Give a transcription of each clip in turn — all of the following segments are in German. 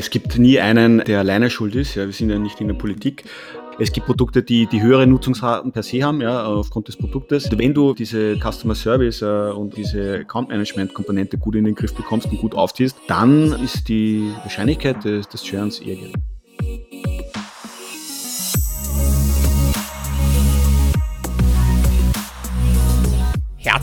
Es gibt nie einen, der alleine schuld ist. Ja, wir sind ja nicht in der Politik. Es gibt Produkte, die, die höhere Nutzungsraten per se haben, ja, aufgrund des Produktes. Wenn du diese Customer Service äh, und diese Account Management Komponente gut in den Griff bekommst und gut aufziehst, dann ist die Wahrscheinlichkeit des, des Churns eher gering.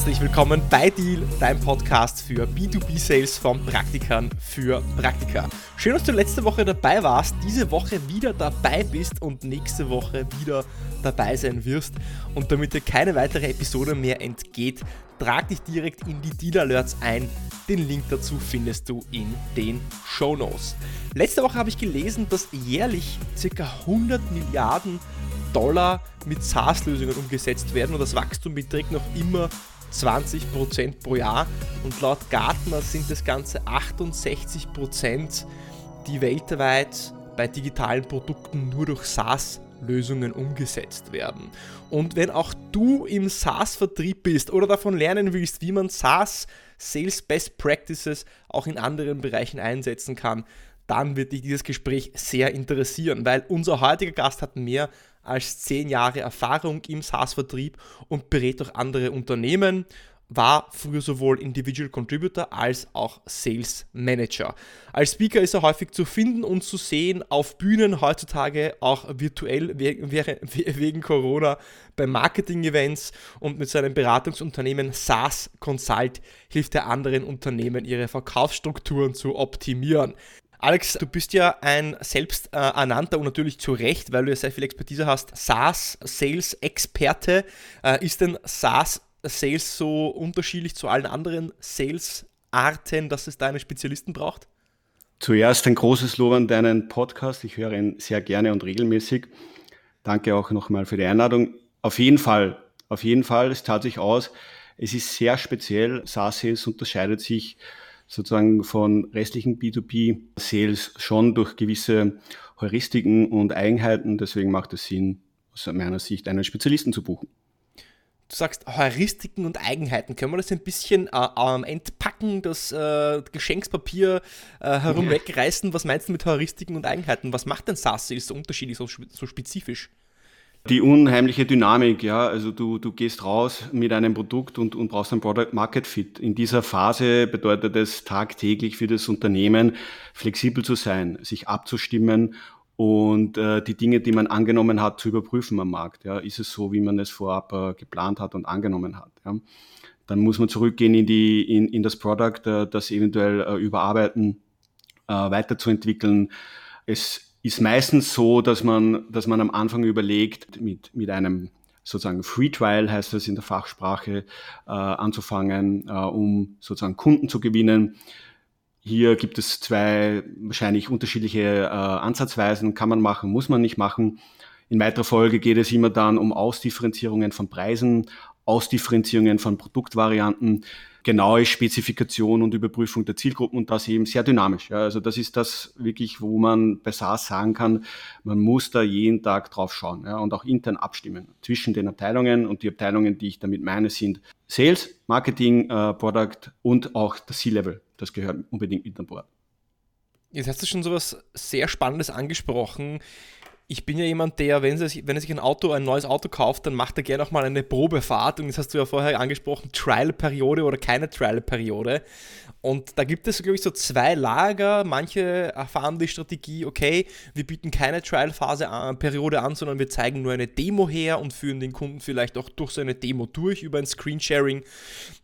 Herzlich willkommen bei Deal, deinem Podcast für B2B-Sales von Praktikern für Praktika. Schön, dass du letzte Woche dabei warst, diese Woche wieder dabei bist und nächste Woche wieder dabei sein wirst. Und damit dir keine weitere Episode mehr entgeht, trag dich direkt in die Deal Alerts ein. Den Link dazu findest du in den Show Notes. Letzte Woche habe ich gelesen, dass jährlich ca. 100 Milliarden Dollar mit SaaS-Lösungen umgesetzt werden und das Wachstum beträgt noch immer 20% pro Jahr und laut Gartner sind das Ganze 68%, die weltweit bei digitalen Produkten nur durch SaaS Lösungen umgesetzt werden. Und wenn auch du im SaaS-Vertrieb bist oder davon lernen willst, wie man SaaS Sales Best Practices auch in anderen Bereichen einsetzen kann, dann wird dich dieses Gespräch sehr interessieren, weil unser heutiger Gast hat mehr als zehn Jahre Erfahrung im SaaS-Vertrieb und berät auch andere Unternehmen, war früher sowohl Individual Contributor als auch Sales Manager. Als Speaker ist er häufig zu finden und zu sehen auf Bühnen, heutzutage auch virtuell wegen Corona bei Marketing-Events und mit seinem Beratungsunternehmen SaaS Consult hilft er anderen Unternehmen, ihre Verkaufsstrukturen zu optimieren. Alex, du bist ja ein selbsternannter und natürlich zu Recht, weil du ja sehr viel Expertise hast, SaaS-Sales-Experte. Äh, ist denn SaaS-Sales so unterschiedlich zu allen anderen Sales-Arten, dass es da einen Spezialisten braucht? Zuerst ein großes Lob an deinen Podcast. Ich höre ihn sehr gerne und regelmäßig. Danke auch nochmal für die Einladung. Auf jeden Fall, auf jeden Fall, es tat sich aus. Es ist sehr speziell. SaaS-Sales unterscheidet sich sozusagen von restlichen B2B-Sales schon durch gewisse Heuristiken und Eigenheiten. Deswegen macht es Sinn, aus meiner Sicht einen Spezialisten zu buchen. Du sagst Heuristiken und Eigenheiten. Können wir das ein bisschen äh, entpacken, das äh, Geschenkspapier äh, herum wegreißen? Was meinst du mit Heuristiken und Eigenheiten? Was macht denn SaaS so unterschiedlich, so, so spezifisch? Die unheimliche Dynamik, ja, also du, du gehst raus mit einem Produkt und, und brauchst ein Product Market Fit. In dieser Phase bedeutet es tagtäglich für das Unternehmen flexibel zu sein, sich abzustimmen und äh, die Dinge, die man angenommen hat, zu überprüfen am Markt. Ja, ist es so, wie man es vorab äh, geplant hat und angenommen hat? Ja? Dann muss man zurückgehen in die in, in das Product, äh, das eventuell äh, überarbeiten, äh, weiterzuentwickeln. Es ist meistens so, dass man, dass man am Anfang überlegt, mit, mit einem sozusagen Free Trial heißt das in der Fachsprache, äh, anzufangen, äh, um sozusagen Kunden zu gewinnen. Hier gibt es zwei wahrscheinlich unterschiedliche äh, Ansatzweisen, kann man machen, muss man nicht machen. In weiterer Folge geht es immer dann um Ausdifferenzierungen von Preisen, Ausdifferenzierungen von Produktvarianten, genaue Spezifikation und Überprüfung der Zielgruppen und das eben sehr dynamisch. Ja, also das ist das wirklich, wo man bei SaaS sagen kann, man muss da jeden Tag drauf schauen ja, und auch intern abstimmen zwischen den Abteilungen und die Abteilungen, die ich damit meine, sind Sales, Marketing, äh, Product und auch das C-Level. Das gehört unbedingt mit an Bord. Jetzt hast du schon so was sehr Spannendes angesprochen ich bin ja jemand, der, wenn, er sich, wenn er sich ein Auto, ein neues Auto kauft, dann macht er gerne auch mal eine Probefahrt. Und das hast du ja vorher angesprochen, Trial-Periode oder keine Trial-Periode. Und da gibt es, glaube ich, so zwei Lager. Manche erfahren die Strategie, okay, wir bieten keine Trial-Phase-Periode an, sondern wir zeigen nur eine Demo her und führen den Kunden vielleicht auch durch so eine Demo durch über ein Screensharing.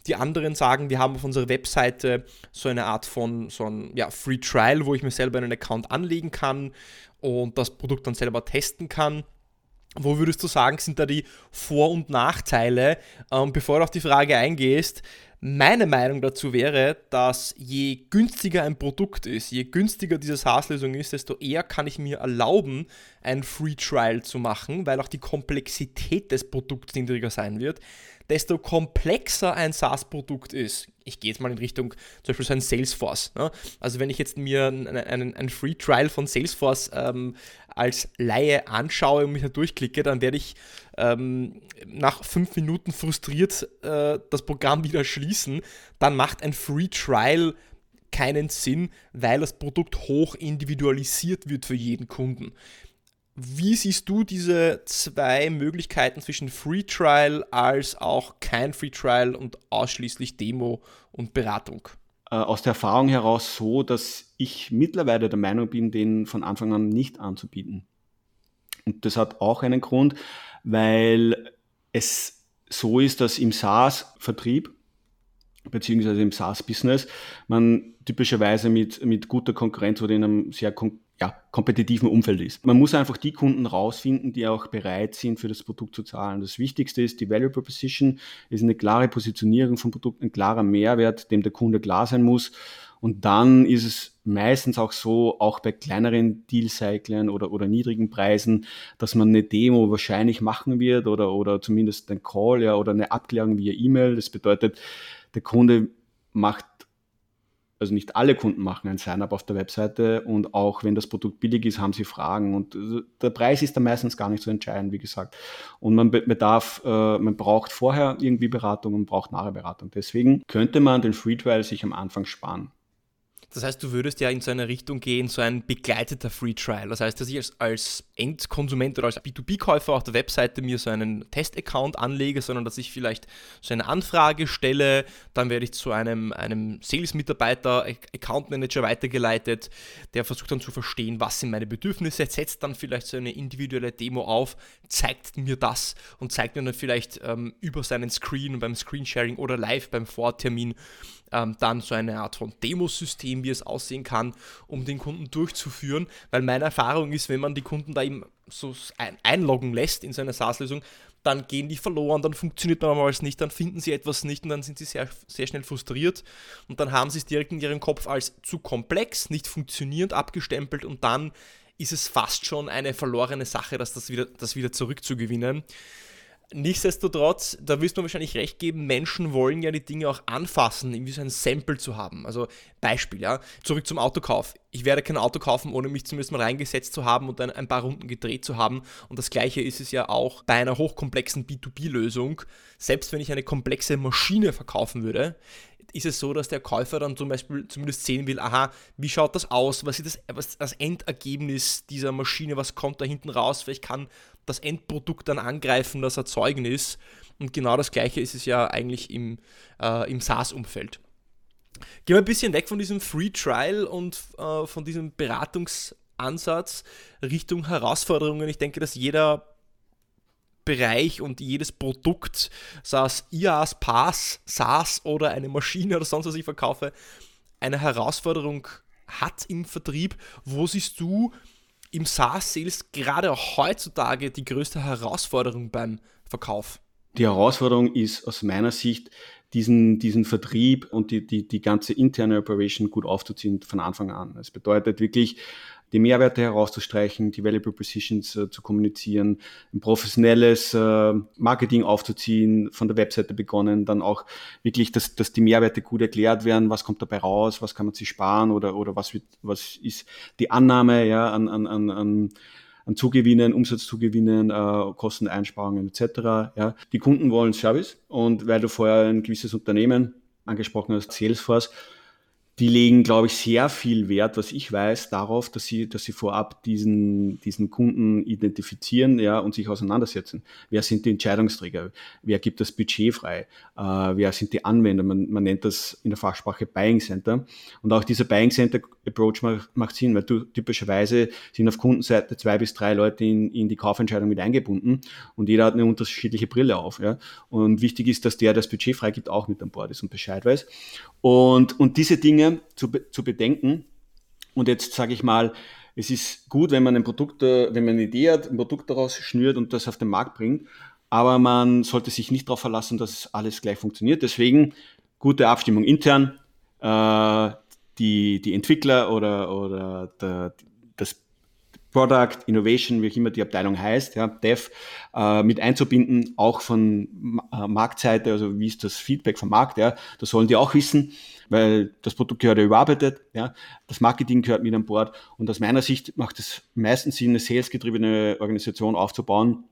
Die anderen sagen, wir haben auf unserer Webseite so eine Art von so ein ja, Free Trial, wo ich mir selber einen Account anlegen kann und das Produkt dann selber testen kann. Wo würdest du sagen, sind da die Vor- und Nachteile? Ähm, bevor du auf die Frage eingehst, meine Meinung dazu wäre, dass je günstiger ein Produkt ist, je günstiger diese SaaS-Lösung ist, desto eher kann ich mir erlauben, ein Free Trial zu machen, weil auch die Komplexität des Produkts niedriger sein wird desto komplexer ein SaaS-Produkt ist. Ich gehe jetzt mal in Richtung zum Beispiel so ein Salesforce. Ne? Also wenn ich jetzt mir einen, Free Trial von Salesforce ähm, als Laie anschaue und mich da durchklicke, dann werde ich ähm, nach fünf Minuten frustriert äh, das Programm wieder schließen. Dann macht ein Free Trial keinen Sinn, weil das Produkt hoch individualisiert wird für jeden Kunden. Wie siehst du diese zwei Möglichkeiten zwischen Free Trial als auch kein Free Trial und ausschließlich Demo und Beratung? Äh, aus der Erfahrung heraus so, dass ich mittlerweile der Meinung bin, den von Anfang an nicht anzubieten. Und das hat auch einen Grund, weil es so ist, dass im SaaS-Vertrieb beziehungsweise im SaaS-Business man typischerweise mit, mit guter Konkurrenz oder in einem sehr kon ja, kompetitiven Umfeld ist. Man muss einfach die Kunden rausfinden, die auch bereit sind, für das Produkt zu zahlen. Das Wichtigste ist, die Value Proposition ist eine klare Positionierung vom Produkt, ein klarer Mehrwert, dem der Kunde klar sein muss. Und dann ist es meistens auch so, auch bei kleineren Deal-Cyclen oder, oder niedrigen Preisen, dass man eine Demo wahrscheinlich machen wird oder, oder zumindest ein Call ja, oder eine Abklärung via E-Mail. Das bedeutet, der Kunde macht also nicht alle Kunden machen ein Sign-up auf der Webseite und auch wenn das Produkt billig ist, haben sie Fragen und äh, der Preis ist dann meistens gar nicht so entscheidend, wie gesagt. Und man bedarf, äh, man braucht vorher irgendwie Beratung und braucht nachher Beratung. Deswegen könnte man den Free Trial sich am Anfang sparen. Das heißt, du würdest ja in so eine Richtung gehen, so ein begleiteter Free Trial. Das heißt, dass ich als, als Endkonsument oder als B2B-Käufer auf der Webseite mir so einen Test-Account anlege, sondern dass ich vielleicht so eine Anfrage stelle, dann werde ich zu einem, einem Sales-Mitarbeiter, Account Manager weitergeleitet, der versucht dann zu verstehen, was sind meine Bedürfnisse, setzt dann vielleicht so eine individuelle Demo auf, zeigt mir das und zeigt mir dann vielleicht ähm, über seinen Screen beim Screensharing oder live beim Vortermin ähm, dann so eine Art von Demosystem, wie es aussehen kann, um den Kunden durchzuführen, weil meine Erfahrung ist, wenn man die Kunden da eben so ein einloggen lässt in seine SaaS-Lösung, dann gehen die verloren, dann funktioniert normalerweise nicht, dann finden sie etwas nicht und dann sind sie sehr, sehr schnell frustriert und dann haben sie es direkt in ihrem Kopf als zu komplex, nicht funktionierend abgestempelt und dann ist es fast schon eine verlorene Sache, dass das wieder, das wieder zurückzugewinnen. Nichtsdestotrotz, da wirst du wahrscheinlich recht geben, Menschen wollen ja die Dinge auch anfassen, irgendwie so ein Sample zu haben. Also Beispiel, ja, zurück zum Autokauf. Ich werde kein Auto kaufen, ohne mich zumindest mal reingesetzt zu haben und dann ein paar Runden gedreht zu haben. Und das gleiche ist es ja auch bei einer hochkomplexen B2B-Lösung. Selbst wenn ich eine komplexe Maschine verkaufen würde, ist es so, dass der Käufer dann zum Beispiel zumindest sehen will, aha, wie schaut das aus, was ist das, was das Endergebnis dieser Maschine, was kommt da hinten raus, vielleicht kann das Endprodukt dann angreifen, das Erzeugnis. Und genau das gleiche ist es ja eigentlich im, äh, im SaaS-Umfeld. Gehen wir ein bisschen weg von diesem Free Trial und äh, von diesem Beratungsansatz Richtung Herausforderungen. Ich denke, dass jeder Bereich und jedes Produkt, sei es IaaS, PaaS, SaaS oder eine Maschine oder sonst was ich verkaufe, eine Herausforderung hat im Vertrieb. Wo siehst du im SaaS-Sales gerade auch heutzutage die größte Herausforderung beim Verkauf? Die Herausforderung ist aus meiner Sicht, diesen, diesen Vertrieb und die, die, die ganze interne Operation gut aufzuziehen von Anfang an. Das bedeutet wirklich, die Mehrwerte herauszustreichen, die Value Propositions äh, zu kommunizieren, ein professionelles äh, Marketing aufzuziehen, von der Webseite begonnen, dann auch wirklich, dass, dass die Mehrwerte gut erklärt werden, was kommt dabei raus, was kann man sich sparen oder, oder was, wird, was ist die Annahme ja, an, an, an, an an Zugewinnen, Umsatzzugewinnen, äh, Kosteneinsparungen etc. Ja. Die Kunden wollen Service und weil du vorher ein gewisses Unternehmen angesprochen hast, Salesforce, die legen, glaube ich, sehr viel Wert, was ich weiß, darauf, dass sie, dass sie vorab diesen, diesen Kunden identifizieren, ja, und sich auseinandersetzen. Wer sind die Entscheidungsträger? Wer gibt das Budget frei? Äh, wer sind die Anwender? Man, man nennt das in der Fachsprache Buying Center. Und auch dieser Buying Center Approach macht, macht Sinn, weil du, typischerweise sind auf Kundenseite zwei bis drei Leute in, in die Kaufentscheidung mit eingebunden und jeder hat eine unterschiedliche Brille auf, ja. Und wichtig ist, dass der, der das Budget freigibt, auch mit an Bord ist und Bescheid weiß. Und, und diese Dinge Dinge zu, zu bedenken. Und jetzt sage ich mal, es ist gut, wenn man ein Produkt, äh, wenn man eine Idee hat, ein Produkt daraus schnürt und das auf den Markt bringt. Aber man sollte sich nicht darauf verlassen, dass alles gleich funktioniert. Deswegen gute Abstimmung intern. Äh, die, die Entwickler oder, oder der, Product, Innovation, wie auch immer die Abteilung heißt, ja, Dev, äh, mit einzubinden, auch von äh, Marktseite, also wie ist das Feedback vom Markt, ja, das sollen die auch wissen weil das Produkt gehört ja überarbeitet, ja, das Marketing gehört mit an Bord und aus meiner Sicht macht es meistens Sinn, eine salesgetriebene Organisation aufzubauen,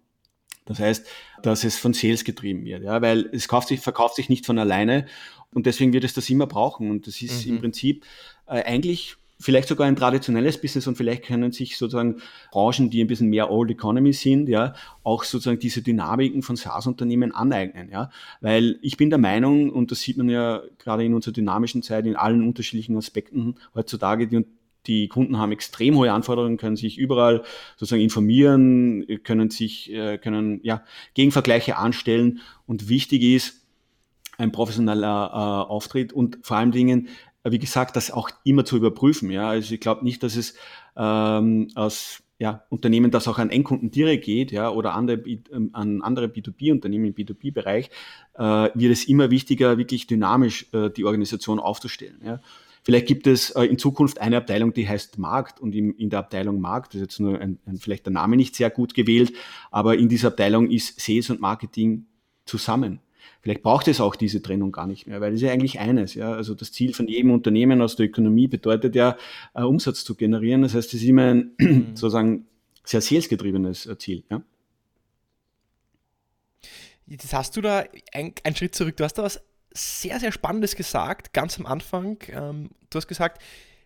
Das heißt, dass es von Sales getrieben wird, ja, weil es sich, verkauft sich nicht von alleine und deswegen wird es das immer brauchen. Und das ist mhm. im Prinzip äh, eigentlich vielleicht sogar ein traditionelles Business und vielleicht können sich sozusagen Branchen, die ein bisschen mehr Old Economy sind, ja, auch sozusagen diese Dynamiken von SaaS-Unternehmen aneignen, ja. Weil ich bin der Meinung, und das sieht man ja gerade in unserer dynamischen Zeit in allen unterschiedlichen Aspekten heutzutage, die, die Kunden haben extrem hohe Anforderungen, können sich überall sozusagen informieren, können sich, äh, können, ja, Gegenvergleiche anstellen und wichtig ist, ein professioneller äh, Auftritt und vor allen Dingen wie gesagt, das auch immer zu überprüfen. Ja, also ich glaube nicht, dass es ähm, aus ja, Unternehmen, das auch an Endkunden direkt geht, ja, oder andere, ähm, an andere B2B-Unternehmen im B2B-Bereich, äh, wird es immer wichtiger, wirklich dynamisch äh, die Organisation aufzustellen. Ja. Vielleicht gibt es äh, in Zukunft eine Abteilung, die heißt Markt und in, in der Abteilung Markt, das ist jetzt nur ein, ein, vielleicht der Name nicht sehr gut gewählt, aber in dieser Abteilung ist Sales und Marketing zusammen. Vielleicht braucht es auch diese Trennung gar nicht mehr, weil es ist ja eigentlich eines. Ja? Also das Ziel von jedem Unternehmen aus der Ökonomie bedeutet ja, äh, Umsatz zu generieren. Das heißt, es ist immer ein mhm. sozusagen sehr salesgetriebenes äh, Ziel. Ja? Jetzt hast du da einen Schritt zurück. Du hast da was sehr, sehr Spannendes gesagt, ganz am Anfang. Ähm, du hast gesagt,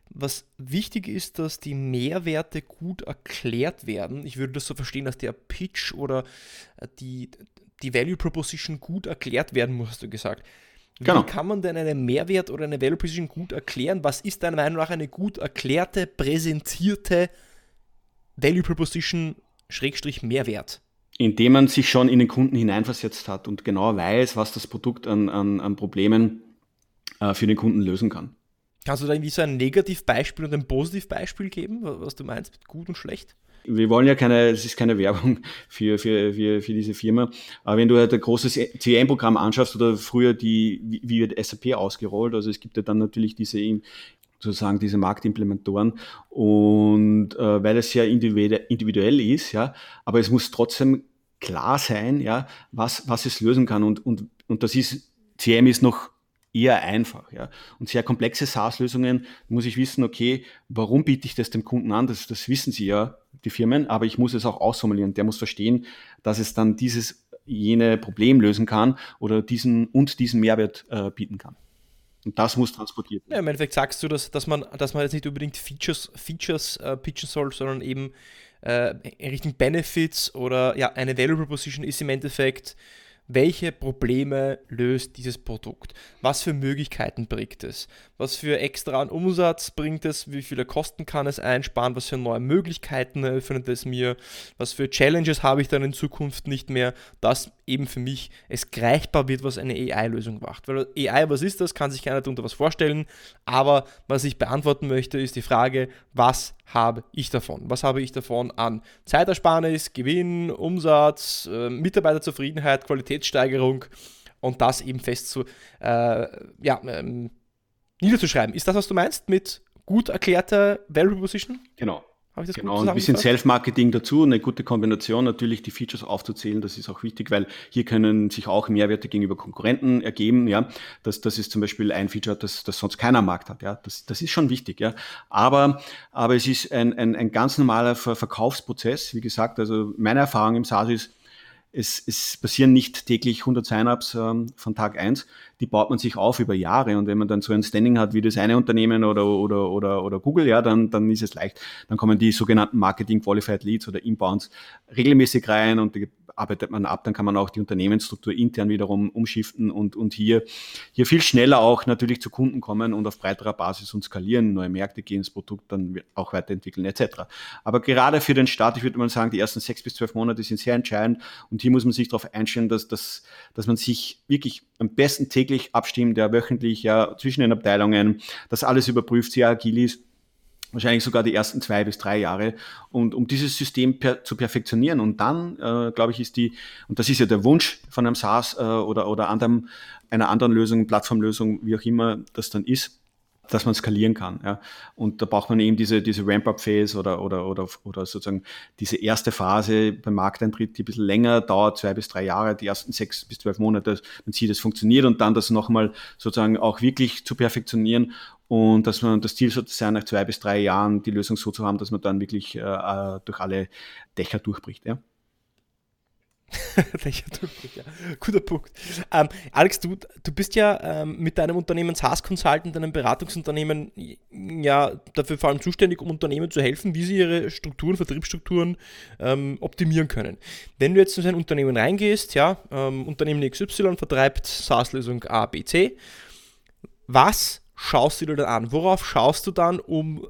was wichtig ist, dass die Mehrwerte gut erklärt werden. Ich würde das so verstehen, dass der Pitch oder äh, die, die Value Proposition gut erklärt werden muss, hast du gesagt. Wie genau. kann man denn einen Mehrwert oder eine Value Proposition gut erklären? Was ist deiner Meinung nach eine gut erklärte, präsentierte Value Proposition Schrägstrich Mehrwert? Indem man sich schon in den Kunden hineinversetzt hat und genau weiß, was das Produkt an, an, an Problemen äh, für den Kunden lösen kann. Kannst du da irgendwie so ein Negativbeispiel und ein Positivbeispiel geben, was du meinst mit gut und schlecht? Wir wollen ja keine, es ist keine Werbung für, für, für, für diese Firma, aber wenn du halt ein großes CRM-Programm anschaust oder früher die, wie, wird SAP ausgerollt, also es gibt ja dann natürlich diese sozusagen diese Marktimplementoren. Und äh, weil es sehr individuell ist, ja, aber es muss trotzdem klar sein, ja, was, was es lösen kann. Und, und, und das ist, CM ist noch eher einfach. Ja. Und sehr komplexe SaaS-Lösungen muss ich wissen, okay, warum biete ich das dem Kunden an? Das, das wissen sie ja, die Firmen, aber ich muss es auch ausformulieren. Der muss verstehen, dass es dann dieses, jene Problem lösen kann oder diesen und diesen Mehrwert äh, bieten kann. Und das muss transportiert werden. Ja, im Endeffekt sagst du, dass, dass, man, dass man jetzt nicht unbedingt Features, Features äh, pitchen soll, sondern eben äh, in Richtung Benefits oder ja, eine Value Proposition ist im Endeffekt welche Probleme löst dieses Produkt? Was für Möglichkeiten bringt es? Was für extra an Umsatz bringt es? Wie viele Kosten kann es einsparen? Was für neue Möglichkeiten eröffnet es mir? Was für Challenges habe ich dann in Zukunft nicht mehr? Dass eben für mich es greifbar wird, was eine AI-Lösung macht. Weil AI, was ist das? Kann sich keiner darunter was vorstellen. Aber was ich beantworten möchte, ist die Frage, was habe ich davon? Was habe ich davon an Zeitersparnis, Gewinn, Umsatz, äh, Mitarbeiterzufriedenheit, Qualitätssteigerung und das eben fest zu, äh, ja, ähm, niederzuschreiben. Ist das, was du meinst mit gut erklärter Value Proposition? Genau. Genau, ein bisschen Self-Marketing dazu, eine gute Kombination, natürlich die Features aufzuzählen, das ist auch wichtig, weil hier können sich auch Mehrwerte gegenüber Konkurrenten ergeben, ja. Das, das ist zum Beispiel ein Feature, das, das sonst keiner am Markt hat, ja. Das, das ist schon wichtig, ja. Aber, aber es ist ein, ein, ein ganz normaler Verkaufsprozess, wie gesagt, also meine Erfahrung im SaaS ist, es, es passieren nicht täglich 100 Sign-ups ähm, von Tag eins. Die baut man sich auf über Jahre. Und wenn man dann so ein Standing hat wie das eine Unternehmen oder, oder, oder, oder Google, ja, dann, dann ist es leicht. Dann kommen die sogenannten Marketing Qualified Leads oder Inbounds regelmäßig rein und die arbeitet man ab, dann kann man auch die Unternehmensstruktur intern wiederum umschiften und, und hier, hier viel schneller auch natürlich zu Kunden kommen und auf breiterer Basis und skalieren, neue Märkte gehen, das Produkt dann auch weiterentwickeln etc. Aber gerade für den Start, ich würde mal sagen, die ersten sechs bis zwölf Monate sind sehr entscheidend und hier muss man sich darauf einstellen, dass, dass, dass man sich wirklich am besten täglich abstimmt, ja wöchentlich, ja zwischen den Abteilungen, dass alles überprüft, sehr agil ist wahrscheinlich sogar die ersten zwei bis drei Jahre. Und um dieses System per, zu perfektionieren und dann, äh, glaube ich, ist die, und das ist ja der Wunsch von einem SaaS äh, oder, oder anderem, einer anderen Lösung, Plattformlösung, wie auch immer das dann ist, dass man skalieren kann. Ja. Und da braucht man eben diese, diese Ramp-up-Phase oder, oder, oder, oder sozusagen diese erste Phase beim Markteintritt, die ein bisschen länger dauert, zwei bis drei Jahre, die ersten sechs bis zwölf Monate, man sieht, es funktioniert und dann das nochmal sozusagen auch wirklich zu perfektionieren und dass man das Ziel sein, nach zwei bis drei Jahren die Lösung so zu haben, dass man dann wirklich äh, äh durch alle Dächer durchbricht. Ja. ja. Guter Punkt. Ähm, Alex, du, du bist ja ähm, mit deinem Unternehmen SaaS Consultant, deinem Beratungsunternehmen, ja dafür vor allem zuständig, um Unternehmen zu helfen, wie sie ihre Strukturen, Vertriebsstrukturen ähm, optimieren können. Wenn du jetzt in ein Unternehmen reingehst, ja, ähm, Unternehmen XY vertreibt SaaS-Lösung A, B, C, was schaust du dir dann an? Worauf schaust du dann, um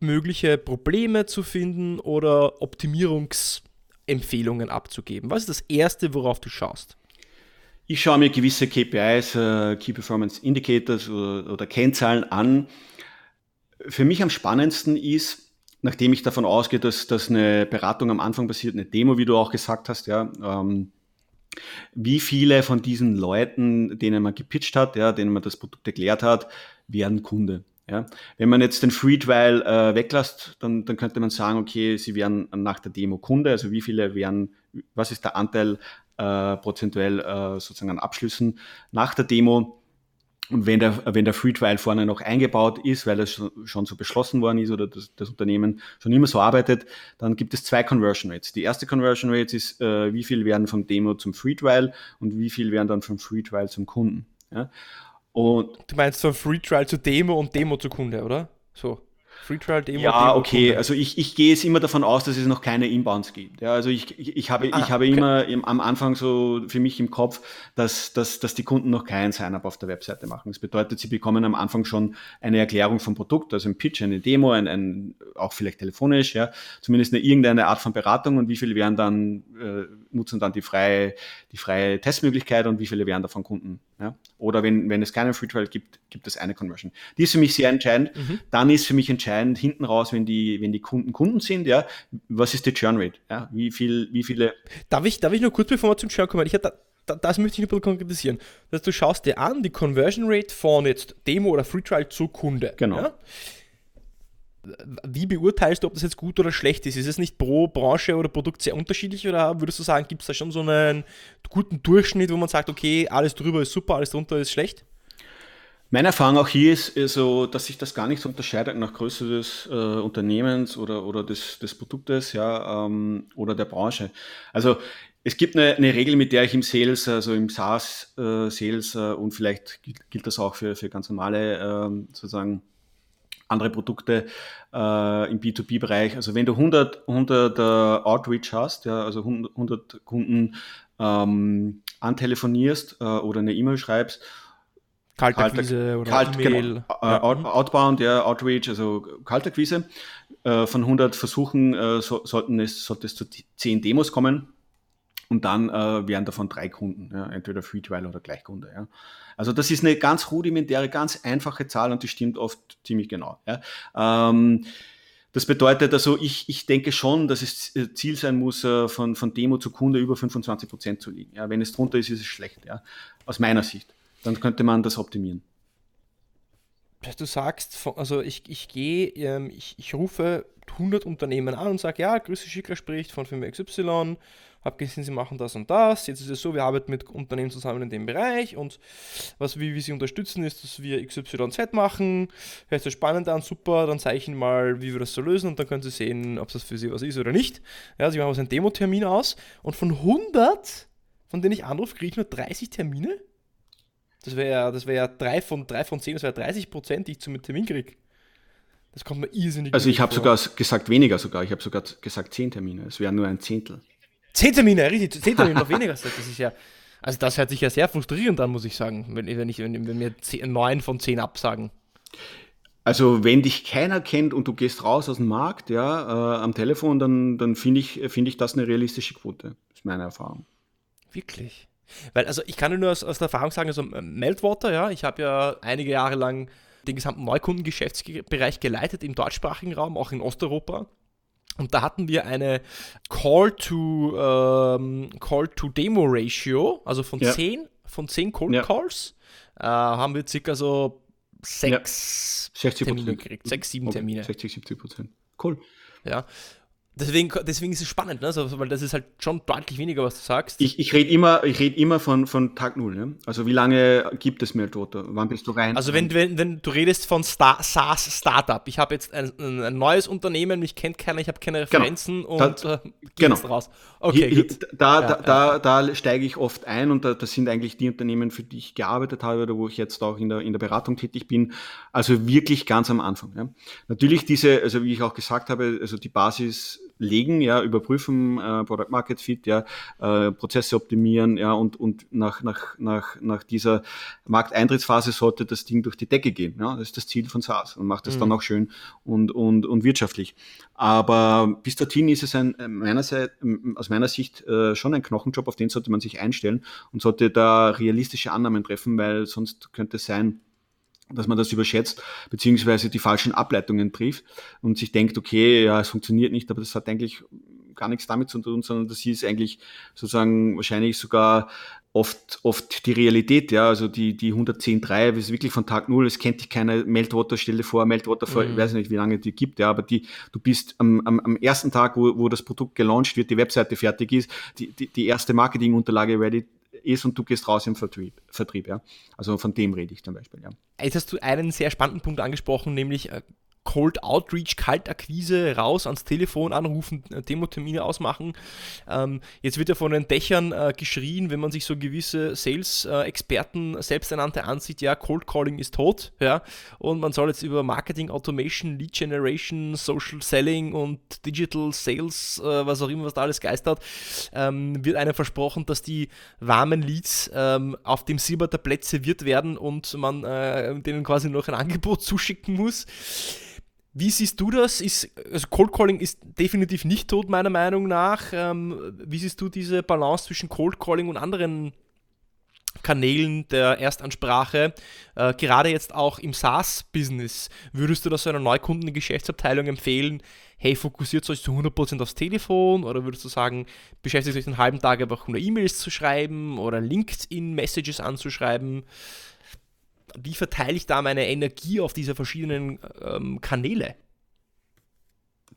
mögliche Probleme zu finden oder Optimierungs- Empfehlungen abzugeben? Was ist das Erste, worauf du schaust? Ich schaue mir gewisse KPIs, äh, Key Performance Indicators oder, oder Kennzahlen an. Für mich am spannendsten ist, nachdem ich davon ausgehe, dass, dass eine Beratung am Anfang passiert, eine Demo, wie du auch gesagt hast, ja, ähm, wie viele von diesen Leuten, denen man gepitcht hat, ja, denen man das Produkt erklärt hat, werden Kunde. Ja? Wenn man jetzt den Free Trial äh, weglässt, dann, dann könnte man sagen, okay, sie wären nach der Demo Kunde, also wie viele wären, was ist der Anteil äh, prozentuell äh, sozusagen an Abschlüssen nach der Demo? Und wenn der, wenn der Free Trial vorne noch eingebaut ist, weil das schon so beschlossen worden ist oder das, das Unternehmen schon immer so arbeitet, dann gibt es zwei Conversion Rates. Die erste Conversion Rate ist, äh, wie viel werden vom Demo zum Free Trial und wie viel werden dann vom Free Trial zum Kunden. Ja? Und du meinst von Free Trial zu Demo und Demo zu Kunde, oder? So. Free Trial Demo. Ja, Demo okay. Kunde. Also ich, ich gehe jetzt immer davon aus, dass es noch keine Inbounds gibt. Ja, also ich, ich, ich habe, ah, ich habe okay. immer im, am Anfang so für mich im Kopf, dass, dass, dass die Kunden noch keinen Sign-up auf der Webseite machen. Das bedeutet, sie bekommen am Anfang schon eine Erklärung vom Produkt, also ein Pitch, eine Demo, ein, ein auch vielleicht telefonisch, ja, zumindest eine irgendeine Art von Beratung und wie viele werden dann äh, nutzen dann die freie, die freie Testmöglichkeit und wie viele werden davon Kunden. Ja? Oder wenn, wenn es keinen Free Trial gibt, gibt es eine Conversion. Die ist für mich sehr entscheidend. Mhm. Dann ist für mich entscheidend hinten raus, wenn die, wenn die Kunden Kunden sind, ja, was ist die Churn Rate? Ja? Wie viel, wie viele. Darf ich, darf ich nur kurz bevor wir zum Churn kommen? Ich hatte das möchte ich ein bisschen konkretisieren. Dass du schaust dir an, die Conversion Rate von jetzt Demo oder Free Trial zu Kunde. Genau. Ja? Wie beurteilst du, ob das jetzt gut oder schlecht ist? Ist es nicht pro Branche oder Produkt sehr unterschiedlich oder würdest du sagen, gibt es da schon so einen guten Durchschnitt, wo man sagt, okay, alles drüber ist super, alles drunter ist schlecht? Meine Erfahrung auch hier ist, also, dass sich das gar nicht so unterscheidet nach Größe des äh, Unternehmens oder, oder des, des Produktes ja, ähm, oder der Branche. Also es gibt eine, eine, Regel, mit der ich im Sales, also im SaaS-Sales äh, äh, und vielleicht gilt, gilt, das auch für, für ganz normale ähm, sozusagen andere Produkte äh, im B2B-Bereich. Also wenn du 100, 100 äh, Outreach hast, ja, also 100, 100 Kunden ähm, antelefonierst äh, oder eine E-Mail schreibst, Kaltakquise oder Kalt, E-Mail. Genau, ja. Outbound, ja, Outreach, also Kaltakquise. Äh, von 100 Versuchen äh, so, sollten es, sollte es zu 10 Demos kommen und dann äh, wären davon drei Kunden, ja, entweder Free Trial oder Gleichkunde. Ja. Also das ist eine ganz rudimentäre, ganz einfache Zahl und die stimmt oft ziemlich genau. Ja. Ähm, das bedeutet also, ich, ich denke schon, dass es Ziel sein muss, äh, von, von Demo zu Kunde über 25 Prozent zu liegen. Ja. Wenn es drunter ist, ist es schlecht, ja. aus meiner Sicht. Dann könnte man das optimieren. Du sagst, also ich, ich gehe, ähm, ich, ich rufe 100 Unternehmen an und sage, ja, Grüße Schickler spricht von Firma XY, habe gesehen, sie machen das und das. Jetzt ist es so, wir arbeiten mit Unternehmen zusammen in dem Bereich und was wie wir sie unterstützen, ist, dass wir XYZ machen. Hört sich spannend an, super, dann zeige ich Ihnen mal, wie wir das so lösen und dann können Sie sehen, ob das für Sie was ist oder nicht. Ja, Sie machen also einen Demo-Termin aus und von 100, von denen ich anrufe, kriege ich nur 30 Termine. Das wäre ja, das wär 3 von, 3 von 10, das wäre 30 Prozent, die ich zum Termin kriege. Das kommt mir irrsinnig Also ich habe sogar gesagt weniger sogar. Ich habe sogar gesagt 10 Termine. Es wäre nur ein Zehntel. Zehn Termine, richtig, zehn Termine noch weniger. Das ist ja, also das hört sich ja sehr frustrierend an, muss ich sagen, wenn, wenn, ich, wenn, wenn mir neun von zehn absagen. Also wenn dich keiner kennt und du gehst raus aus dem Markt, ja, äh, am Telefon, dann, dann finde ich, find ich das eine realistische Quote. Das ist meine Erfahrung. Wirklich? Weil, also ich kann nur aus, aus der Erfahrung sagen, also Meltwater, ja, ich habe ja einige Jahre lang den gesamten Neukundengeschäftsbereich geleitet im deutschsprachigen Raum, auch in Osteuropa. Und da hatten wir eine Call to, ähm, Call to Demo Ratio, also von ja. 10, von 10 Cold ja. Calls, äh, haben wir circa so 6 ja. Termine gekriegt. 6, 7 okay. Termine. 60, 70 Prozent. Cool. Ja. Deswegen, deswegen ist es spannend, ne? also, weil das ist halt schon deutlich weniger, was du sagst. Ich, ich rede immer, ich red immer von, von Tag Null. Ne? Also wie lange gibt es Meltwater? Wann bist du rein? Also wenn, wenn, wenn du redest von Star SaaS Startup, ich habe jetzt ein, ein, neues Unternehmen, mich kennt keiner, ich habe keine genau. Referenzen genau. und da, äh, genau. raus. Okay, hier, gut. Da, ja, da, ja. da, da steige ich oft ein und da, das sind eigentlich die Unternehmen, für die ich gearbeitet habe oder wo ich jetzt auch in der, in der Beratung tätig bin. Also wirklich ganz am Anfang. Ja? Natürlich diese, also wie ich auch gesagt habe, also die Basis legen, ja, überprüfen, äh, Product Market Fit, ja, äh, Prozesse optimieren, ja, und, und nach, nach, nach, nach dieser Markteintrittsphase sollte das Ding durch die Decke gehen. Ja, das ist das Ziel von SaaS und macht das mhm. dann auch schön und, und, und wirtschaftlich. Aber bis dorthin ist es ein, meiner Seite, aus meiner Sicht äh, schon ein Knochenjob, auf den sollte man sich einstellen und sollte da realistische Annahmen treffen, weil sonst könnte es sein, dass man das überschätzt, beziehungsweise die falschen Ableitungen trifft und sich denkt, okay, ja, es funktioniert nicht, aber das hat eigentlich gar nichts damit zu tun, sondern das ist eigentlich sozusagen wahrscheinlich sogar oft, oft die Realität, ja, also die, die 110.3 ist wirklich von Tag Null, es kennt dich keiner, Meltwater, stelle vor, Meltwater vor, mhm. ich weiß nicht, wie lange die gibt, ja, aber die, du bist am, am, am ersten Tag, wo, wo das Produkt gelauncht wird, die Webseite fertig ist, die, die, die erste Marketingunterlage ready, ist und du gehst raus im Vertrieb, Vertrieb ja. Also von dem rede ich zum Beispiel, ja. Jetzt hast du einen sehr spannenden Punkt angesprochen, nämlich äh, Cold Outreach, Kaltakquise, raus ans Telefon anrufen, äh, Demotermine ausmachen. Ähm, jetzt wird ja von den Dächern äh, geschrien, wenn man sich so gewisse Sales-Experten äh, selbsternannte ansieht, ja, Cold Calling ist tot, ja, und man soll jetzt über Marketing Automation, Lead Generation, Social Selling und Digital Sales, äh, was auch immer, was da alles geistert, ähm, wird einem versprochen, dass die warmen Leads ähm, auf dem Silbertablett serviert werden und man äh, denen quasi noch ein Angebot zuschicken muss. Wie siehst du das? Ist, also Cold Calling ist definitiv nicht tot, meiner Meinung nach. Ähm, wie siehst du diese Balance zwischen Cold Calling und anderen Kanälen der Erstansprache, äh, gerade jetzt auch im SaaS-Business? Würdest du das einer Neukundengeschäftsabteilung empfehlen? Hey, fokussiert euch zu 100% aufs Telefon? Oder würdest du sagen, beschäftigt euch den halben Tag einfach nur E-Mails zu schreiben oder LinkedIn-Messages anzuschreiben? Wie verteile ich da meine Energie auf diese verschiedenen ähm, Kanäle?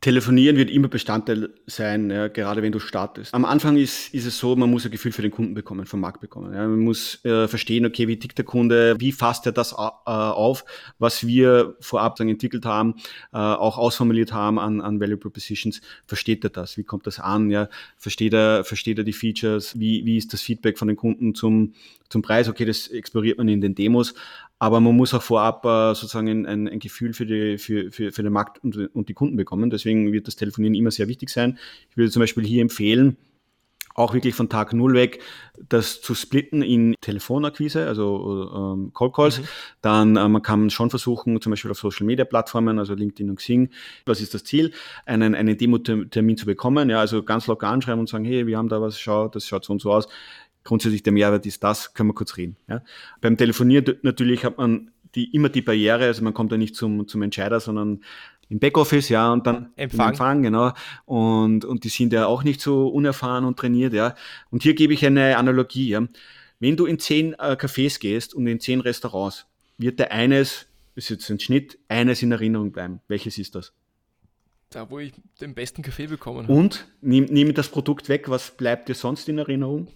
Telefonieren wird immer Bestandteil sein, ja, gerade wenn du startest. Am Anfang ist, ist es so, man muss ein Gefühl für den Kunden bekommen, vom Markt bekommen. Ja. Man muss äh, verstehen, okay, wie tickt der Kunde, wie fasst er das äh, auf, was wir vorab dann entwickelt haben, äh, auch ausformuliert haben an, an Value Propositions. Versteht er das? Wie kommt das an? Ja? Versteht, er, versteht er die Features? Wie, wie ist das Feedback von den Kunden zum, zum Preis? Okay, das exploriert man in den Demos, aber man muss auch vorab äh, sozusagen ein, ein, Gefühl für, die, für, für, für den Markt und, und die Kunden bekommen. Deswegen wird das Telefonieren immer sehr wichtig sein. Ich würde zum Beispiel hier empfehlen, auch wirklich von Tag Null weg, das zu splitten in Telefonakquise, also ähm, Call Calls. Mhm. Dann äh, man kann schon versuchen, zum Beispiel auf Social Media Plattformen, also LinkedIn und Xing, was ist das Ziel, einen, einen Demo-Termin zu bekommen. Ja, also ganz locker anschreiben und sagen, hey, wir haben da was, schau, das schaut so und so aus grundsätzlich der Mehrwert ist das, können wir kurz reden. Ja. Beim Telefonieren natürlich hat man die, immer die Barriere, also man kommt da nicht zum, zum Entscheider, sondern im Backoffice, ja, und dann Empfang. Empfang, genau. Und, und die sind ja auch nicht so unerfahren und trainiert, ja. Und hier gebe ich eine Analogie, ja. Wenn du in zehn äh, Cafés gehst und in zehn Restaurants, wird der eines, ist jetzt ein Schnitt, eines in Erinnerung bleiben. Welches ist das? Da, wo ich den besten Kaffee bekommen habe. Und nimm, nimm das Produkt weg, was bleibt dir sonst in Erinnerung?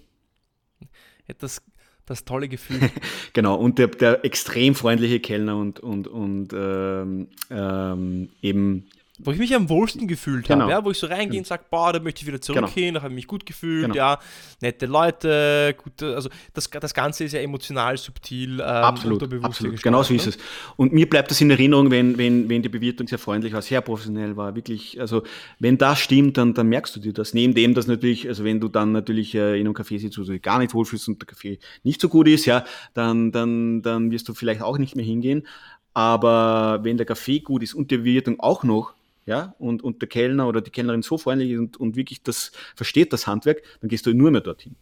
Das, das tolle Gefühl. genau, und der, der extrem freundliche Kellner und, und, und ähm, ähm, eben wo ich mich am wohlsten gefühlt genau. habe, ja, wo ich so reingehe genau. und sage, boah, da möchte ich wieder zurückgehen, genau. da habe ich mich gut gefühlt, genau. ja, nette Leute, gute, also das, das Ganze ist ja emotional subtil. Ähm, absolut, absolut. genau so ist ne? es. Und mir bleibt das in Erinnerung, wenn, wenn, wenn die Bewirtung sehr freundlich war, sehr professionell war, wirklich, also wenn das stimmt, dann, dann merkst du dir das. Neben dem, dass natürlich, also wenn du dann natürlich äh, in einem Café sitzt, wo du dich gar nicht wohlfühlst und der Kaffee nicht so gut ist, ja, dann, dann, dann wirst du vielleicht auch nicht mehr hingehen. Aber wenn der Kaffee gut ist und die Bewirtung auch noch ja, und, und der Kellner oder die Kellnerin so freundlich ist und, und wirklich das versteht, das Handwerk, dann gehst du nur mehr dorthin.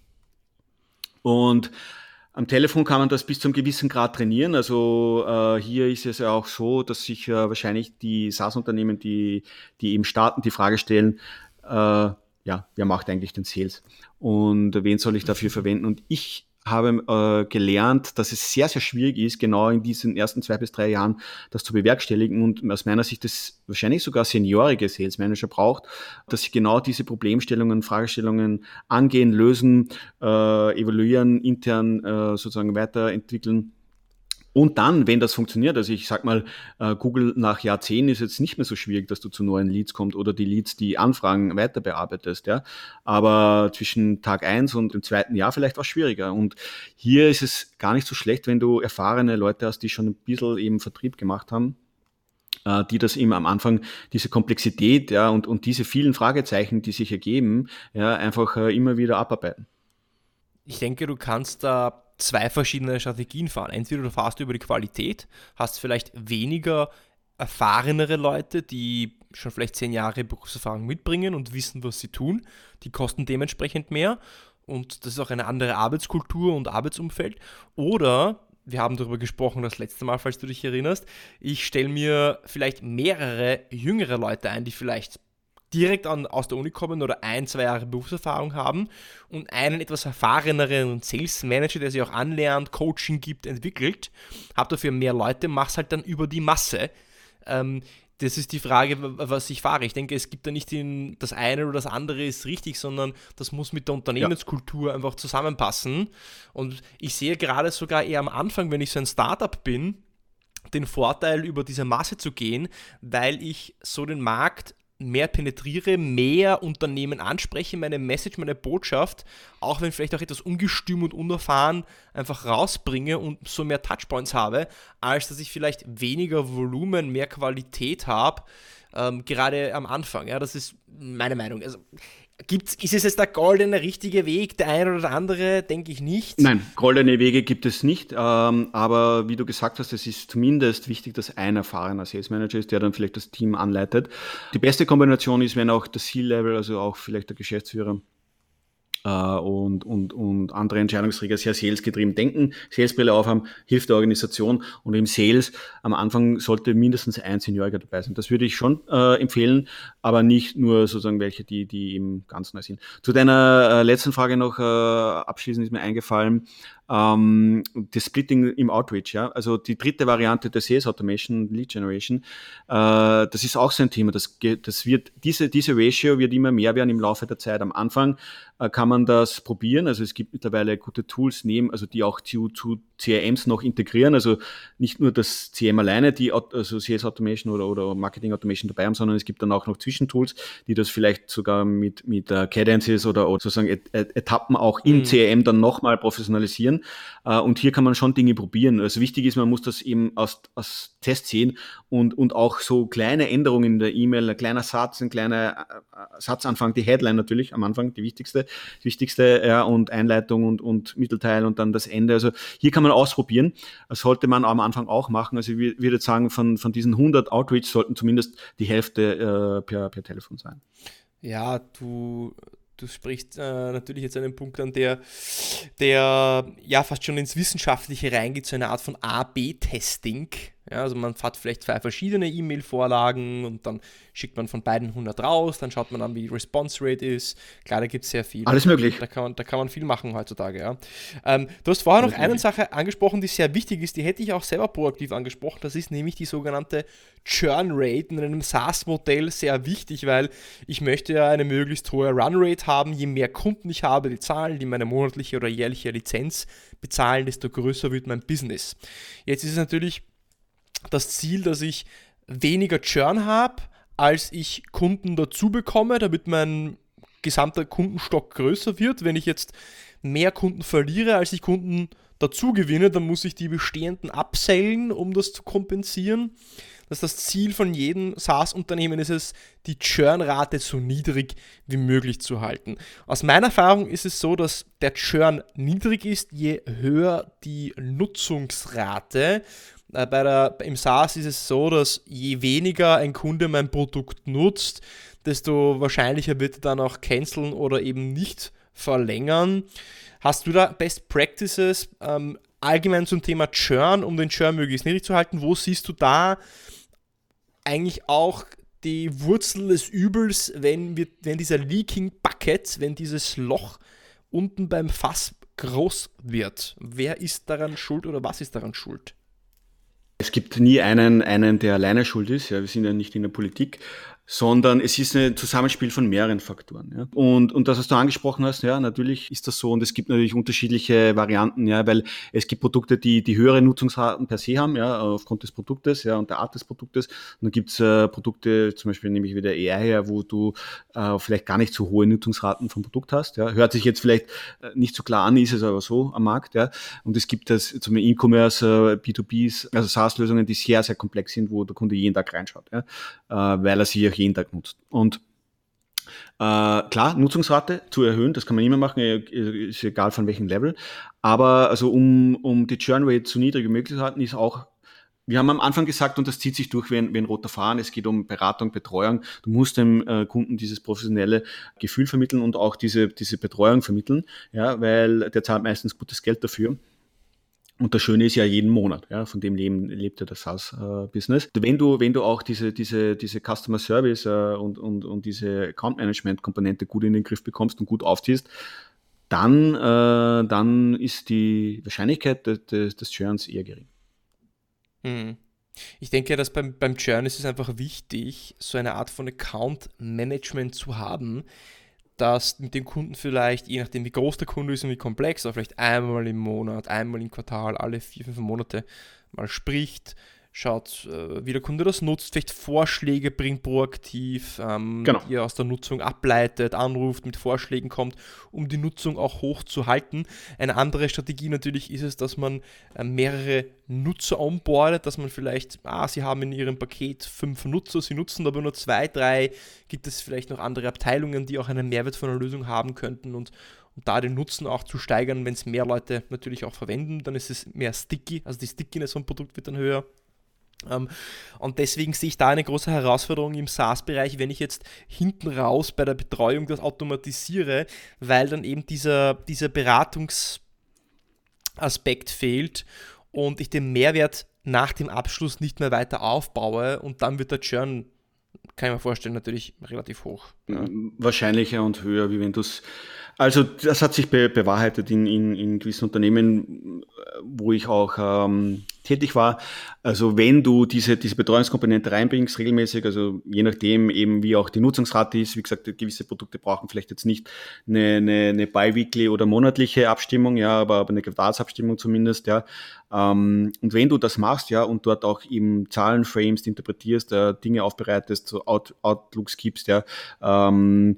Und am Telefon kann man das bis zu einem gewissen Grad trainieren. Also äh, hier ist es ja auch so, dass sich äh, wahrscheinlich die SaaS-Unternehmen, die, die eben starten, die Frage stellen, äh, ja, wer macht eigentlich den Sales? Und wen soll ich dafür verwenden? Und ich habe äh, gelernt, dass es sehr, sehr schwierig ist, genau in diesen ersten zwei bis drei Jahren das zu bewerkstelligen und aus meiner Sicht das wahrscheinlich sogar seniorige Sales Manager braucht, dass sie genau diese Problemstellungen, Fragestellungen angehen, lösen, äh, evaluieren, intern äh, sozusagen weiterentwickeln und dann, wenn das funktioniert, also ich sag mal, äh, Google nach Jahr 10 ist jetzt nicht mehr so schwierig, dass du zu neuen Leads kommst oder die Leads, die Anfragen weiter bearbeitest, ja. Aber zwischen Tag 1 und dem zweiten Jahr vielleicht auch schwieriger. Und hier ist es gar nicht so schlecht, wenn du erfahrene Leute hast, die schon ein bisschen eben Vertrieb gemacht haben, äh, die das eben am Anfang diese Komplexität, ja, und, und diese vielen Fragezeichen, die sich ergeben, ja, einfach äh, immer wieder abarbeiten. Ich denke, du kannst da zwei verschiedene Strategien fahren. Entweder du fahrst über die Qualität, hast vielleicht weniger erfahrenere Leute, die schon vielleicht zehn Jahre Berufserfahrung mitbringen und wissen, was sie tun. Die kosten dementsprechend mehr und das ist auch eine andere Arbeitskultur und Arbeitsumfeld. Oder wir haben darüber gesprochen das letzte Mal, falls du dich erinnerst. Ich stelle mir vielleicht mehrere jüngere Leute ein, die vielleicht direkt an, aus der Uni kommen oder ein, zwei Jahre Berufserfahrung haben und einen etwas erfahreneren Sales Manager, der sich auch anlernt, Coaching gibt, entwickelt, hab dafür mehr Leute, mach's halt dann über die Masse. Ähm, das ist die Frage, was ich fahre. Ich denke, es gibt da nicht den, das eine oder das andere ist richtig, sondern das muss mit der Unternehmenskultur ja. einfach zusammenpassen. Und ich sehe gerade sogar eher am Anfang, wenn ich so ein Startup bin, den Vorteil, über diese Masse zu gehen, weil ich so den Markt mehr penetriere, mehr Unternehmen anspreche, meine Message, meine Botschaft, auch wenn vielleicht auch etwas ungestüm und unerfahren einfach rausbringe und so mehr Touchpoints habe, als dass ich vielleicht weniger Volumen, mehr Qualität habe, ähm, gerade am Anfang. Ja, das ist meine Meinung. Also Gibt's, ist es jetzt der goldene richtige Weg, der eine oder der andere, denke ich nicht. Nein, goldene Wege gibt es nicht, ähm, aber wie du gesagt hast, es ist zumindest wichtig, dass ein erfahrener Sales Manager ist, der dann vielleicht das Team anleitet. Die beste Kombination ist, wenn auch das C-Level, also auch vielleicht der Geschäftsführer, und, und, und andere Entscheidungsträger sehr salesgetrieben denken, Salesbrille aufhaben, hilft der Organisation und im Sales am Anfang sollte mindestens ein Senioriger dabei sein. Das würde ich schon äh, empfehlen, aber nicht nur sozusagen welche, die, die eben ganz neu sind. Zu deiner äh, letzten Frage noch äh, abschließend ist mir eingefallen, ähm, das Splitting im Outreach, ja. Also die dritte Variante der Sales Automation, Lead Generation, äh, das ist auch so ein Thema. Das, das wird, diese, diese Ratio wird immer mehr werden im Laufe der Zeit. Am Anfang äh, kann man das probieren. Also es gibt mittlerweile gute Tools neben, also die auch zu, zu CRMs noch integrieren. Also nicht nur das CM alleine, die also Sales Automation oder, oder Marketing Automation dabei haben, sondern es gibt dann auch noch Zwischentools, die das vielleicht sogar mit, mit uh, Cadences oder, oder sozusagen Et Et Etappen auch im mhm. CRM dann nochmal professionalisieren. Uh, und hier kann man schon Dinge probieren. Also wichtig ist, man muss das eben aus, aus Test sehen und, und auch so kleine Änderungen in der E-Mail, ein kleiner Satz, ein kleiner uh, Satzanfang, die Headline natürlich am Anfang, die wichtigste, wichtigste ja, und Einleitung und, und Mittelteil und dann das Ende. Also hier kann man ausprobieren. Das sollte man am Anfang auch machen. Also ich würde sagen, von, von diesen 100 Outreach sollten zumindest die Hälfte äh, per, per Telefon sein. Ja, du, du sprichst äh, natürlich jetzt einen Punkt an, der, der ja fast schon ins Wissenschaftliche reingeht, so eine Art von A-B-Testing. Ja, also man hat vielleicht zwei verschiedene E-Mail-Vorlagen und dann schickt man von beiden 100 raus, dann schaut man an, wie die Response Rate ist. Klar, da gibt es sehr viel. Alles möglich. Da kann man, da kann man viel machen heutzutage. Ja. Ähm, du hast vorher Alles noch eine Sache angesprochen, die sehr wichtig ist, die hätte ich auch selber proaktiv angesprochen. Das ist nämlich die sogenannte Churn Rate in einem SaaS-Modell sehr wichtig, weil ich möchte ja eine möglichst hohe Run Rate haben. Je mehr Kunden ich habe, die zahlen, die meine monatliche oder jährliche Lizenz bezahlen, desto größer wird mein Business. Jetzt ist es natürlich das Ziel, dass ich weniger Churn habe, als ich Kunden dazu bekomme, damit mein gesamter Kundenstock größer wird. Wenn ich jetzt mehr Kunden verliere, als ich Kunden dazu gewinne, dann muss ich die bestehenden absellen, um das zu kompensieren. Das ist das Ziel von jedem SaaS-Unternehmen, ist es, die Churn-Rate so niedrig wie möglich zu halten. Aus meiner Erfahrung ist es so, dass der Churn niedrig ist, je höher die Nutzungsrate. Äh, bei der, Im SaaS ist es so, dass je weniger ein Kunde mein Produkt nutzt, desto wahrscheinlicher wird er dann auch canceln oder eben nicht verlängern. Hast du da Best Practices ähm, allgemein zum Thema Churn, um den Churn möglichst niedrig zu halten? Wo siehst du da eigentlich auch die Wurzel des Übels, wenn, wir, wenn dieser Leaking Bucket, wenn dieses Loch unten beim Fass groß wird. Wer ist daran schuld oder was ist daran schuld? Es gibt nie einen, einen, der alleine schuld ist. Ja, wir sind ja nicht in der Politik sondern es ist ein Zusammenspiel von mehreren Faktoren. Ja. Und, und das, was du angesprochen hast, ja, natürlich ist das so und es gibt natürlich unterschiedliche Varianten, ja, weil es gibt Produkte, die die höhere Nutzungsraten per se haben, ja, aufgrund des Produktes, ja, und der Art des Produktes. Und dann gibt's äh, Produkte, zum Beispiel nehme ich wieder AI her, wo du äh, vielleicht gar nicht so hohe Nutzungsraten vom Produkt hast. Ja. Hört sich jetzt vielleicht äh, nicht so klar an, ist es aber so am Markt, ja. Und es gibt das zum E-Commerce, äh, B2Bs, also SaaS-Lösungen, die sehr, sehr komplex sind, wo der Kunde jeden Tag reinschaut, ja, äh, weil er sie auch jeden Tag nutzt. Und äh, klar, Nutzungsrate zu erhöhen, das kann man immer machen, äh, ist egal von welchem Level. Aber also um, um die Churn Rate so niedrig wie möglich zu halten, ist auch wir haben am Anfang gesagt, und das zieht sich durch wie ein, wie ein roter Faden, es geht um Beratung, Betreuung. Du musst dem äh, Kunden dieses professionelle Gefühl vermitteln und auch diese, diese Betreuung vermitteln, ja, weil der zahlt meistens gutes Geld dafür. Und das Schöne ist ja jeden Monat, ja, von dem leben, lebt ja das SaaS-Business. wenn du, wenn du auch diese, diese, diese Customer Service äh, und, und, und diese Account Management Komponente gut in den Griff bekommst und gut aufziehst, dann, äh, dann ist die Wahrscheinlichkeit des, des, des Churns eher gering. Hm. Ich denke, dass beim, beim Churn ist es einfach wichtig, so eine Art von Account Management zu haben, dass mit dem Kunden vielleicht, je nachdem wie groß der Kunde ist und wie komplex, aber vielleicht einmal im Monat, einmal im Quartal, alle vier, fünf Monate mal spricht, schaut, äh, wie der Kunde das nutzt, vielleicht Vorschläge bringt proaktiv, ähm, genau. die er aus der Nutzung ableitet, anruft, mit Vorschlägen kommt, um die Nutzung auch hoch zu halten. Eine andere Strategie natürlich ist es, dass man äh, mehrere Nutzer onboardet, dass man vielleicht, ah, sie haben in ihrem Paket fünf Nutzer, sie nutzen aber nur zwei, drei, gibt es vielleicht noch andere Abteilungen, die auch einen Mehrwert von einer Lösung haben könnten und, und da den Nutzen auch zu steigern, wenn es mehr Leute natürlich auch verwenden, dann ist es mehr sticky, also die Stickiness vom Produkt wird dann höher. Ähm, und deswegen sehe ich da eine große Herausforderung im SaaS-Bereich, wenn ich jetzt hinten raus bei der Betreuung das automatisiere, weil dann eben dieser, dieser Beratungsaspekt fehlt und ich den Mehrwert nach dem Abschluss nicht mehr weiter aufbaue und dann wird der Churn, kann ich mir vorstellen, natürlich relativ hoch. Wahrscheinlicher und höher, wie wenn du es also das hat sich be bewahrheitet in, in, in gewissen Unternehmen, wo ich auch ähm, tätig war. Also wenn du diese, diese Betreuungskomponente reinbringst regelmäßig, also je nachdem eben wie auch die Nutzungsrate ist, wie gesagt, gewisse Produkte brauchen vielleicht jetzt nicht eine, eine, eine bi-weekly oder monatliche Abstimmung, ja, aber, aber eine Quartalsabstimmung zumindest, ja. Ähm, und wenn du das machst, ja, und dort auch eben Zahlenframes interpretierst, äh, Dinge aufbereitest, so Out Outlooks gibst, ja, ähm,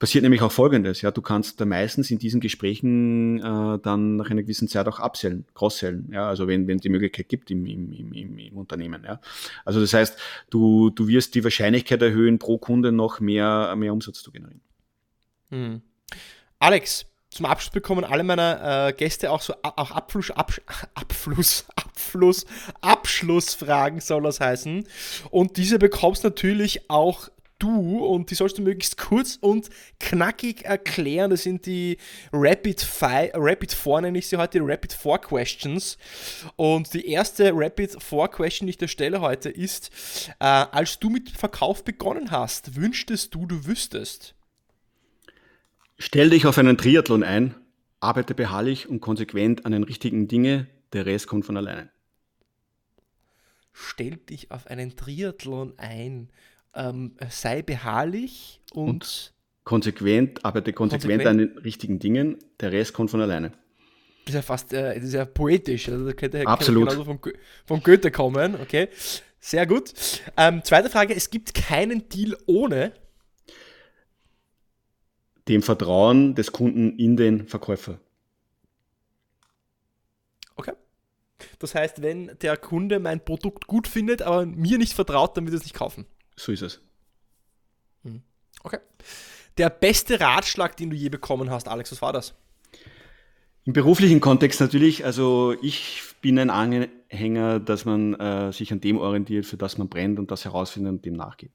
passiert nämlich auch Folgendes, ja, du kannst da meistens in diesen Gesprächen äh, dann nach einer gewissen Zeit auch upsellen, cross-sellen, ja, also wenn wenn es die Möglichkeit gibt im, im, im, im Unternehmen, ja. Also das heißt, du, du wirst die Wahrscheinlichkeit erhöhen, pro Kunde noch mehr, mehr Umsatz zu generieren. Hm. Alex, zum Abschluss bekommen alle meiner äh, Gäste auch so auch Abfluss, Absch Abfluss, Abfluss, Abschlussfragen soll das heißen. Und diese bekommst natürlich auch du und die sollst du möglichst kurz und knackig erklären. Das sind die Rapid, Fi Rapid 4, nenne ich sie heute, die Rapid 4 Questions. Und die erste Rapid 4 Question, die ich dir stelle heute, ist, äh, als du mit Verkauf begonnen hast, wünschtest du, du wüsstest? Stell dich auf einen Triathlon ein, arbeite beharrlich und konsequent an den richtigen Dingen, der Rest kommt von alleine. Stell dich auf einen Triathlon ein ähm, sei beharrlich und, und, konsequent, arbeite konsequent, konsequent, an den richtigen Dingen, der Rest kommt von alleine. Das ist ja fast äh, das ist ja poetisch, also das könnte, Absolut. genauso von, von Goethe kommen, okay. Sehr gut. Ähm, zweite Frage, es gibt keinen Deal ohne dem Vertrauen des Kunden in den Verkäufer. Okay. Das heißt, wenn der Kunde mein Produkt gut findet, aber mir nicht vertraut, dann wird er es nicht kaufen. So ist es. Hm. Okay. Der beste Ratschlag, den du je bekommen hast, Alex, was war das? Im beruflichen Kontext natürlich. Also ich bin ein Anhänger, dass man äh, sich an dem orientiert, für das man brennt und das herausfindet und dem nachgeht.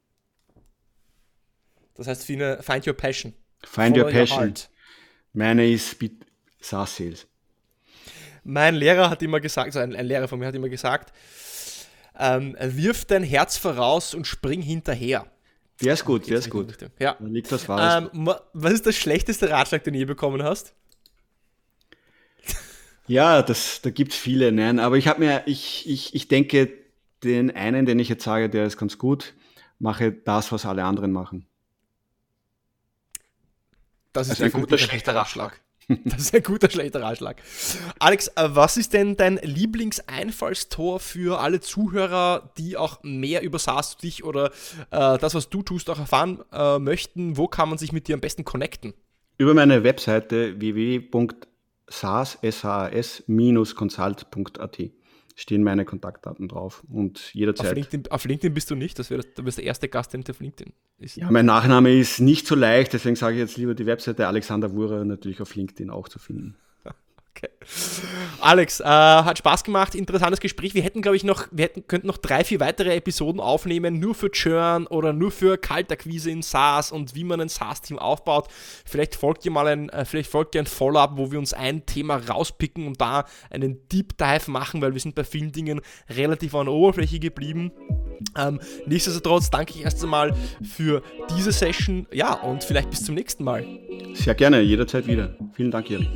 Das heißt, find your passion. Find Follow your passion. Your Meine ist SaaS Sales. Mein Lehrer hat immer gesagt, also ein, ein Lehrer von mir hat immer gesagt, ähm, wirf dein Herz voraus und spring hinterher. Der ist gut, der ist gut. Ja. Dann liegt das wahr. Ähm, was ist der schlechteste Ratschlag, den du je bekommen hast? Ja, das, da gibt's viele, nein, aber ich habe mir, ich, ich, ich denke, den einen, den ich jetzt sage, der ist ganz gut, mache das, was alle anderen machen. Das ist also ein guter, schlechter Ratschlag. Das ist ein guter, schlechter Ratschlag. Alex, äh, was ist denn dein Lieblingseinfallstor für alle Zuhörer, die auch mehr über SaaS dich oder äh, das, was du tust, auch erfahren äh, möchten? Wo kann man sich mit dir am besten connecten? Über meine Webseite www.saas-consult.at stehen meine Kontaktdaten drauf und jederzeit. Auf LinkedIn, auf LinkedIn bist du nicht, das wäre du bist der erste Gast, der auf LinkedIn ist. Ja, mein Nachname ist nicht so leicht, deswegen sage ich jetzt lieber die Webseite Alexander Wurer natürlich auf LinkedIn auch zu finden. Okay. Alex, äh, hat Spaß gemacht, interessantes Gespräch. Wir hätten, glaube ich, noch, wir hätten, könnten noch drei, vier weitere Episoden aufnehmen, nur für Churn oder nur für Kaltakquise in SaaS und wie man ein SaaS-Team aufbaut. Vielleicht folgt ihr mal ein, äh, vielleicht folgt ihr ein Follow-up, wo wir uns ein Thema rauspicken und da einen Deep Dive machen, weil wir sind bei vielen Dingen relativ an der Oberfläche geblieben. Ähm, nichtsdestotrotz danke ich erst einmal für diese Session. Ja, und vielleicht bis zum nächsten Mal. Sehr gerne, jederzeit wieder. Vielen Dank, Erik.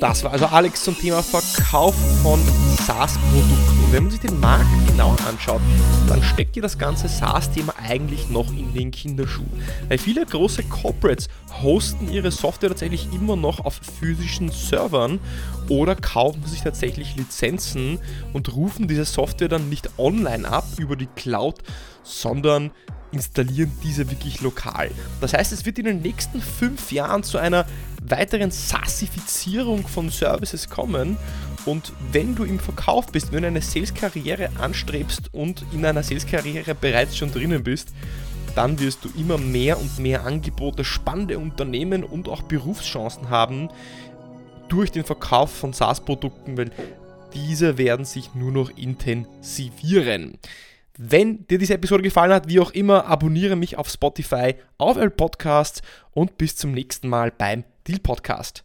Das war also Alex zum Thema Verkauf von SaaS-Produkten. Wenn man sich den Markt genauer anschaut, dann steckt ja das ganze SaaS-Thema eigentlich noch in den Kinderschuhen. Weil viele große Corporates hosten ihre Software tatsächlich immer noch auf physischen Servern oder kaufen sich tatsächlich Lizenzen und rufen diese Software dann nicht online ab über die Cloud, sondern installieren diese wirklich lokal. Das heißt, es wird in den nächsten fünf Jahren zu einer weiteren Sassifizierung von Services kommen. Und wenn du im Verkauf bist, wenn du eine Sales-Karriere anstrebst und in einer Sales-Karriere bereits schon drinnen bist, dann wirst du immer mehr und mehr Angebote, spannende Unternehmen und auch Berufschancen haben durch den Verkauf von SaaS-Produkten, weil diese werden sich nur noch intensivieren. Wenn dir diese Episode gefallen hat, wie auch immer, abonniere mich auf Spotify, auf Apple Podcasts und bis zum nächsten Mal beim Deal Podcast.